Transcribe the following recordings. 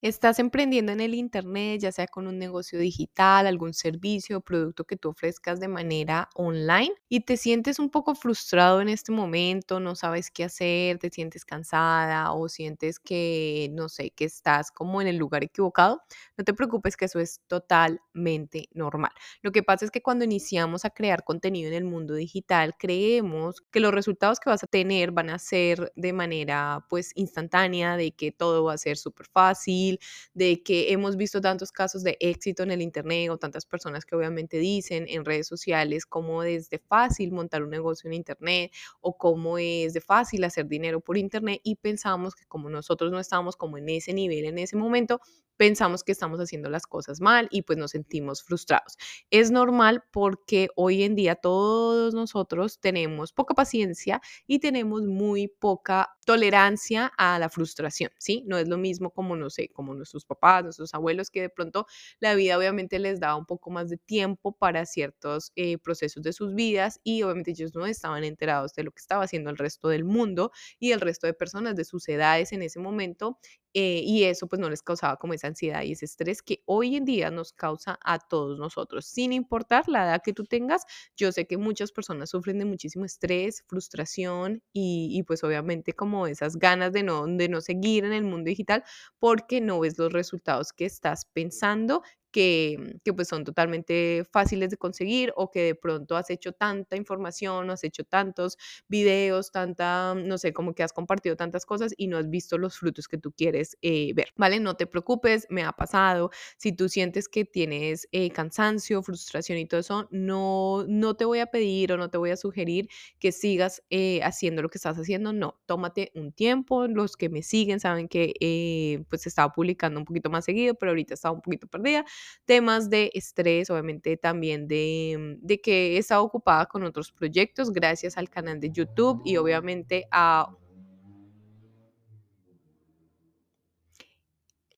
Estás emprendiendo en el Internet, ya sea con un negocio digital, algún servicio o producto que tú ofrezcas de manera online y te sientes un poco frustrado en este momento, no sabes qué hacer, te sientes cansada o sientes que, no sé, que estás como en el lugar equivocado, no te preocupes que eso es totalmente normal. Lo que pasa es que cuando iniciamos a crear contenido en el mundo digital, creemos que los resultados que vas a tener van a ser de manera pues instantánea, de que todo va a ser súper fácil de que hemos visto tantos casos de éxito en el Internet o tantas personas que obviamente dicen en redes sociales cómo es de fácil montar un negocio en Internet o cómo es de fácil hacer dinero por Internet y pensamos que como nosotros no estamos como en ese nivel en ese momento, pensamos que estamos haciendo las cosas mal y pues nos sentimos frustrados. Es normal porque hoy en día todos nosotros tenemos poca paciencia y tenemos muy poca tolerancia a la frustración, ¿sí? No es lo mismo como, no sé, como nuestros papás, nuestros abuelos, que de pronto la vida obviamente les daba un poco más de tiempo para ciertos eh, procesos de sus vidas y obviamente ellos no estaban enterados de lo que estaba haciendo el resto del mundo y el resto de personas de sus edades en ese momento eh, y eso pues no les causaba como esa ansiedad y ese estrés que hoy en día nos causa a todos nosotros, sin importar la edad que tú tengas. Yo sé que muchas personas sufren de muchísimo estrés, frustración y, y pues obviamente como esas ganas de no, de no seguir en el mundo digital porque no ves los resultados que estás pensando que, que, pues son totalmente fáciles de conseguir o que de pronto has hecho tanta información, has hecho tantos videos, tanta, no sé, como que has compartido tantas cosas y no has visto los frutos que tú quieres eh, ver, ¿vale? No te preocupes, me ha pasado. Si tú sientes que tienes eh, cansancio, frustración y todo eso, no, no te voy a pedir o no te voy a sugerir que sigas eh, haciendo lo que estás haciendo, no, tómate un tiempo. Los que me siguen saben que pues estaba publicando un poquito más seguido, pero ahorita estaba un poquito perdida temas de estrés, obviamente también de, mm, de que he estado ocupada con otros proyectos gracias al canal de YouTube y obviamente a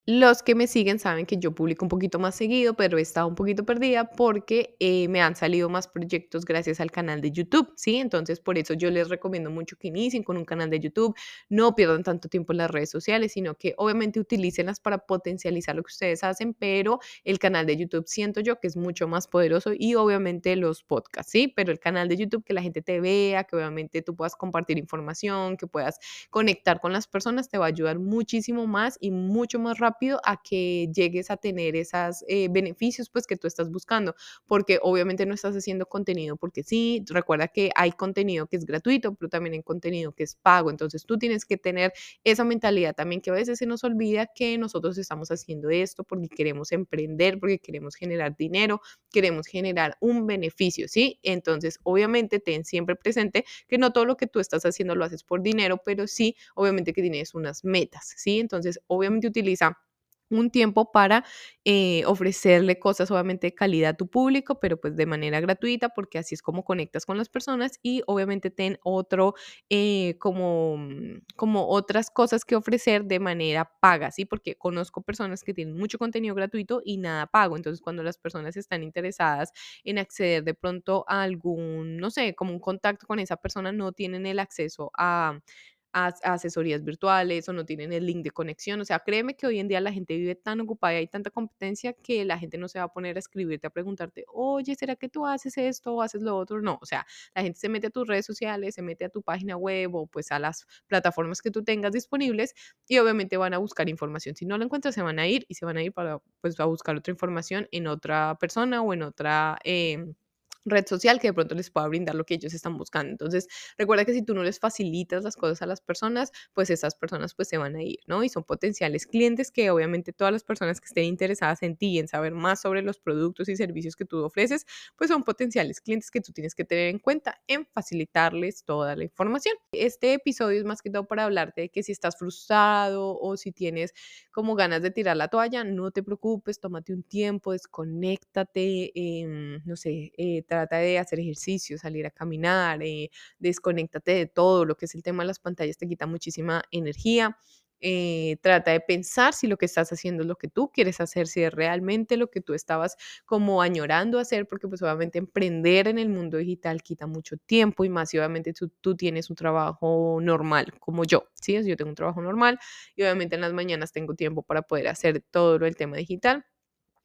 Los que me siguen saben que yo publico un poquito más seguido, pero he estado un poquito perdida porque eh, me han salido más proyectos gracias al canal de YouTube, ¿sí? Entonces, por eso yo les recomiendo mucho que inicien con un canal de YouTube, no pierdan tanto tiempo en las redes sociales, sino que obviamente utilícenlas para potencializar lo que ustedes hacen, pero el canal de YouTube siento yo que es mucho más poderoso y obviamente los podcasts, ¿sí? Pero el canal de YouTube, que la gente te vea, que obviamente tú puedas compartir información, que puedas conectar con las personas, te va a ayudar muchísimo más y mucho más rápido a que llegues a tener esos eh, beneficios pues que tú estás buscando, porque obviamente no estás haciendo contenido porque sí, recuerda que hay contenido que es gratuito, pero también hay contenido que es pago, entonces tú tienes que tener esa mentalidad también que a veces se nos olvida que nosotros estamos haciendo esto porque queremos emprender, porque queremos generar dinero, queremos generar un beneficio, ¿sí? Entonces, obviamente, ten siempre presente que no todo lo que tú estás haciendo lo haces por dinero, pero sí, obviamente que tienes unas metas, ¿sí? Entonces, obviamente utiliza un tiempo para eh, ofrecerle cosas obviamente de calidad a tu público, pero pues de manera gratuita, porque así es como conectas con las personas y obviamente ten otro, eh, como, mm, como otras cosas que ofrecer de manera paga, ¿sí? Porque conozco personas que tienen mucho contenido gratuito y nada pago, entonces cuando las personas están interesadas en acceder de pronto a algún, no sé, como un contacto con esa persona, no tienen el acceso a asesorías virtuales o no tienen el link de conexión. O sea, créeme que hoy en día la gente vive tan ocupada y hay tanta competencia que la gente no se va a poner a escribirte, a preguntarte, oye, ¿será que tú haces esto o haces lo otro? No, o sea, la gente se mete a tus redes sociales, se mete a tu página web o pues a las plataformas que tú tengas disponibles y obviamente van a buscar información. Si no la encuentras, se van a ir y se van a ir para pues a buscar otra información en otra persona o en otra... Em, red social que de pronto les pueda brindar lo que ellos están buscando. Entonces, recuerda que si tú no les facilitas las cosas a las personas, pues esas personas pues se van a ir, ¿no? Y son potenciales clientes que obviamente todas las personas que estén interesadas en ti y en saber más sobre los productos y servicios que tú ofreces, pues son potenciales clientes que tú tienes que tener en cuenta en facilitarles toda la información. Este episodio es más que todo para hablarte de que si estás frustrado o si tienes como ganas de tirar la toalla, no te preocupes, tómate un tiempo, desconéctate, eh, no sé, eh, trata de hacer ejercicio, salir a caminar, eh, desconéctate de todo, lo que es el tema de las pantallas te quita muchísima energía. eh, trata de pensar si lo que estás haciendo es lo que tú quieres hacer, si es realmente lo que tú estabas como añorando hacer, porque pues obviamente emprender en el mundo digital quita mucho tiempo y más si obviamente tú, tú tienes un trabajo normal como yo, ¿sí? Yo tengo un trabajo normal y obviamente en las mañanas tengo tiempo para poder hacer todo el tema digital.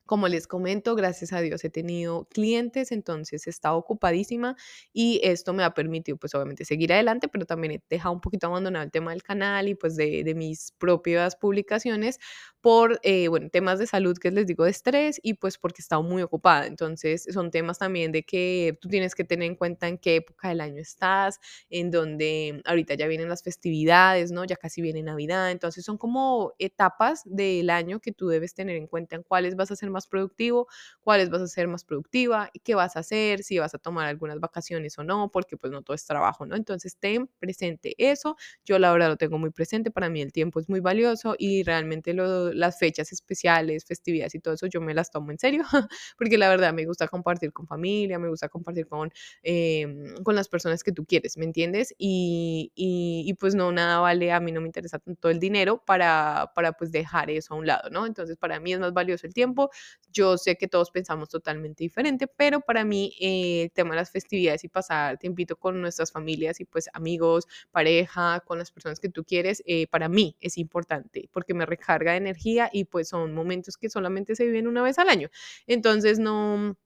Como les comento, gracias a Dios he tenido clientes, entonces he estado ocupadísima y esto me ha permitido pues obviamente seguir adelante, pero también he dejado un poquito abandonado el tema del canal y pues de, de mis propias publicaciones por, eh, bueno, temas de salud que les digo de estrés y pues porque he estado muy ocupada. Entonces son temas también de que tú tienes que tener en cuenta en qué época del año estás, en donde ahorita ya vienen las festividades, ¿no? Ya casi viene Navidad, entonces son como etapas del año que tú debes tener en cuenta en cuáles vas a ser más productivo, cuáles vas a ser más productiva, y qué vas a hacer, si vas a tomar algunas vacaciones o no, porque pues no todo es trabajo, ¿no? Entonces ten presente eso. Yo la verdad lo tengo muy presente, para mí el tiempo es muy valioso y realmente las fechas especiales, festividades y todo eso yo me las tomo en serio, porque la verdad me gusta compartir con familia, me gusta compartir con, em, con las personas que tú quieres, ¿me entiendes? Y, y, y, pues no, nada vale, a mí no me interesa tanto el dinero para, para pues dejar eso a un lado, ¿no? Entonces para mí es más valioso el tiempo, yo sé que todos pensamos totalmente diferente, pero para mí eh, el tema de las festividades y pasar tiempito con nuestras familias y pues amigos, pareja, con las personas que tú quieres, eh, para mí es importante porque me recarga de energía y pues son momentos que solamente se viven una vez al año. Entonces no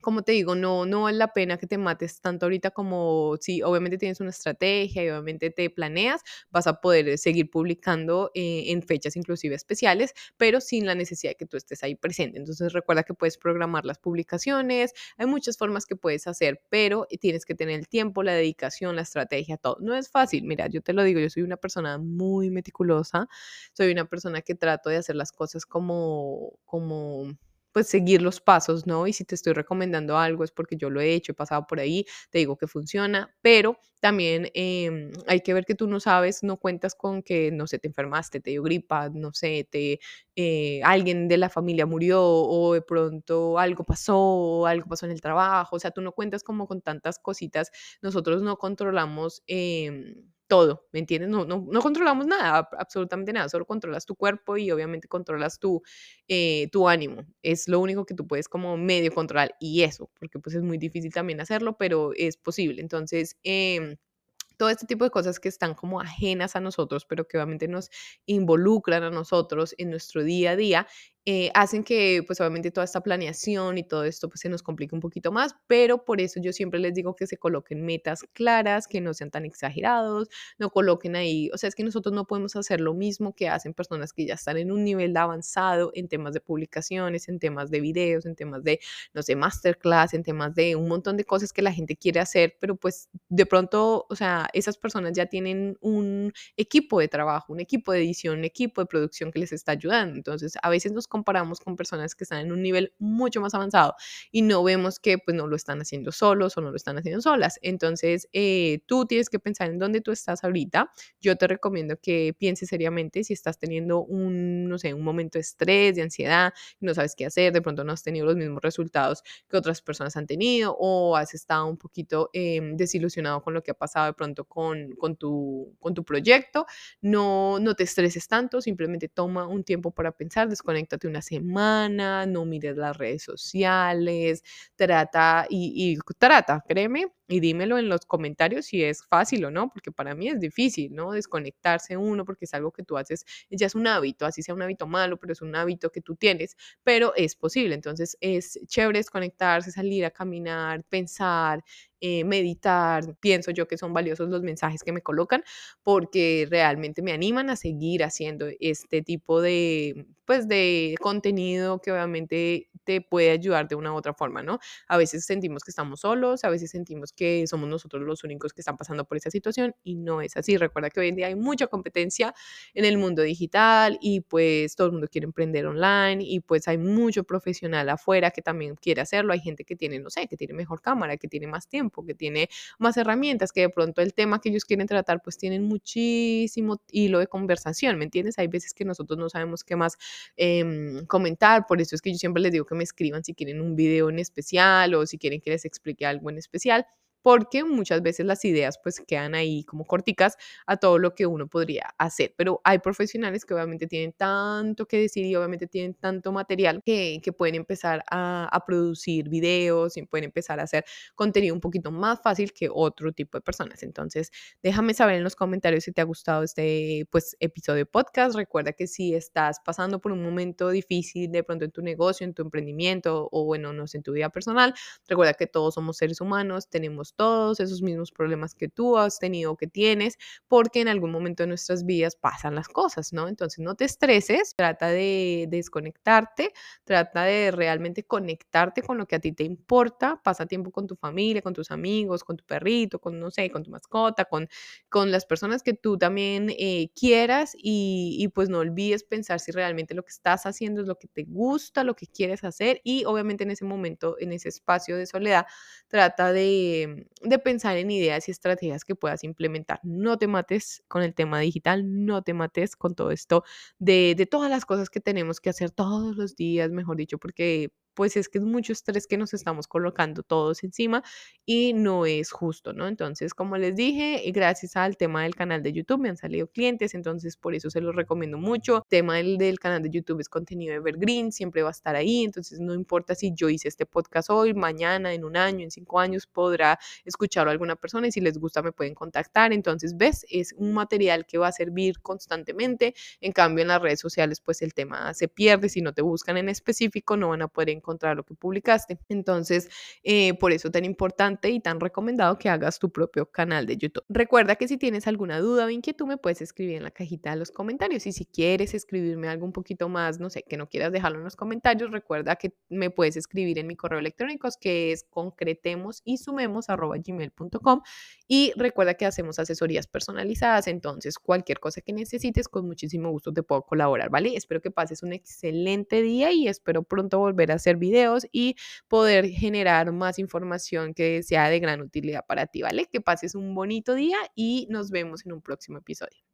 como te digo, no, no vale la pena que te mates tanto ahorita como si obviamente tienes una estrategia y obviamente te planeas, vas a poder seguir publicando eh, en fechas inclusive especiales, pero sin la necesidad de que tú estés ahí presente. Entonces recuerda que puedes programar las publicaciones, hay muchas formas que puedes hacer, pero tienes que tener el tiempo, la dedicación, la estrategia, todo. No es fácil, mira, yo te lo digo, yo soy una persona muy meticulosa, soy una persona que trato de hacer las cosas como, como pues seguir los pasos, ¿no? Y si te estoy recomendando algo es porque yo lo he hecho, he pasado por ahí, te digo que funciona, pero también em, hay que ver que tú no sabes, no cuentas con que, no sé, te enfermaste, te dio gripa, no sé, te, eh, alguien de la familia murió o de pronto algo pasó algo pasó en el trabajo, o sea, tú no cuentas como con tantas cositas, nosotros no controlamos. Eh, todo, ¿me entiendes? No, no, controlamos nada, absolutamente nada, solo controlas tu cuerpo y obviamente controlas tu, eh, tu ánimo. Es lo único que tú puedes como medio controlar y eso, porque pues es muy difícil también hacerlo, pero es posible. Entonces, eh, todo este tipo de cosas que están como ajenas a nosotros, pero que obviamente nos involucran a nosotros en nuestro día a día, eh, hacen que pues obviamente toda esta planeación y todo esto pues se nos complique un poquito más, pero por eso yo siempre les digo que se coloquen metas claras, que no sean tan exagerados, no coloquen ahí, o sea, es que nosotros no podemos hacer lo mismo que hacen personas que ya están en un nivel avanzado en temas de publicaciones, en temas de videos, en temas de, no sé, masterclass, en temas de un montón de cosas que la gente quiere hacer, pero pues de pronto, o sea, esas personas ya tienen un equipo de trabajo, un equipo de edición, un equipo de producción que les está ayudando, entonces a veces nos comparamos con personas que están en un nivel mucho más avanzado y no vemos que pues no lo están haciendo solos o no lo están haciendo solas. Entonces, eh, tú tienes que pensar en dónde tú estás ahorita. Yo te recomiendo que pienses seriamente si estás teniendo un, no sé, un momento de estrés, de ansiedad, no sabes qué hacer, de pronto no has tenido los mismos resultados que otras personas han tenido o has estado un poquito em, desilusionado con lo que ha pasado de pronto con, con, tu, con tu proyecto. No, no te estreses tanto, simplemente toma un tiempo para pensar, una semana, no mires las redes sociales, trata y, y trata, créeme, y dímelo en los comentarios si es fácil o no, porque para mí es difícil, ¿no? Desconectarse uno porque es algo que tú haces, ya es un hábito, así sea un hábito malo, pero es un hábito que tú tienes, pero es posible. Entonces es chévere desconectarse, salir a caminar, pensar, eh, meditar. Pienso yo que son valiosos los mensajes que me colocan porque realmente me animan a seguir haciendo este tipo de, pues, de contenido que obviamente te puede ayudar de una u otra forma, ¿no? A veces sentimos que estamos solos, a veces sentimos que somos nosotros los únicos que están pasando por esa situación y no es así. Recuerda que hoy en día hay mucha competencia en el mundo digital y pues todo el mundo quiere emprender online y pues hay mucho profesional afuera que también quiere hacerlo. Hay gente que tiene, no sé, que tiene mejor cámara, que tiene más tiempo, que tiene más herramientas, que de pronto el tema que ellos quieren tratar pues tienen muchísimo hilo de conversación, ¿me entiendes? Hay veces que nosotros no sabemos qué más em, comentar, por eso es que yo siempre les digo que me escriban si quieren un video en especial o si quieren que les explique algo en especial porque muchas veces las ideas pues quedan ahí como corticas a todo lo que uno podría hacer. Pero hay profesionales que obviamente tienen tanto que decir y obviamente tienen tanto material que, que pueden empezar a, a producir videos y pueden empezar a hacer contenido un poquito más fácil que otro tipo de personas. Entonces, déjame saber en los comentarios si te ha gustado este pues, episodio de podcast. Recuerda que si estás pasando por un momento difícil de pronto en tu negocio, en tu emprendimiento o bueno, no sé, en tu vida personal, recuerda que todos somos seres humanos, tenemos todos esos mismos problemas que tú has tenido que tienes, porque en algún momento de nuestras vidas pasan las cosas, ¿no? Entonces, no te estreses, trata de desconectarte, trata de realmente conectarte con lo que a ti te importa, pasa tiempo con tu familia, con tus amigos, con tu perrito, con, no sé, con tu mascota, con, con las personas que tú también eh, quieras y, y pues no olvides pensar si realmente lo que estás haciendo es lo que te gusta, lo que quieres hacer y obviamente en ese momento, en ese espacio de soledad, trata de, de pensar en ideas y estrategias que puedas implementar. No te mates con el tema digital, no te mates con todo esto de, de todas las cosas que tenemos que hacer todos los días, mejor dicho, porque pues es que es mucho estrés que nos estamos colocando todos encima y no es justo, ¿no? Entonces, como les dije, gracias al tema del canal de YouTube me han salido clientes, entonces por eso se los recomiendo mucho. El tema del, del canal de YouTube es contenido evergreen, siempre va a estar ahí, entonces no importa si yo hice este podcast hoy, mañana, en un año, en cinco años, podrá escucharlo alguna persona y si les gusta me pueden contactar. Entonces, ves, es un material que va a servir constantemente. En cambio, en las redes sociales, pues el tema se pierde. Si no te buscan en específico, no van a poder encontrar encontrar lo que publicaste. Entonces, eh, por eso tan importante y tan recomendado que hagas tu propio canal de YouTube. Recuerda que si tienes alguna duda o inquietud, me puedes escribir en la cajita de los comentarios. Y si quieres escribirme algo un poquito más, no sé, que no quieras dejarlo en los comentarios, recuerda que me puedes escribir en mi correo electrónico, que es concretemos y sumemos gmail.com. Y recuerda que hacemos asesorías personalizadas, entonces cualquier cosa que necesites, con muchísimo gusto te puedo colaborar, ¿vale? Espero que pases un excelente día y espero pronto volver a hacer videos y poder generar más información que sea de gran utilidad para ti, ¿vale? Que pases un bonito día y nos vemos en un próximo episodio.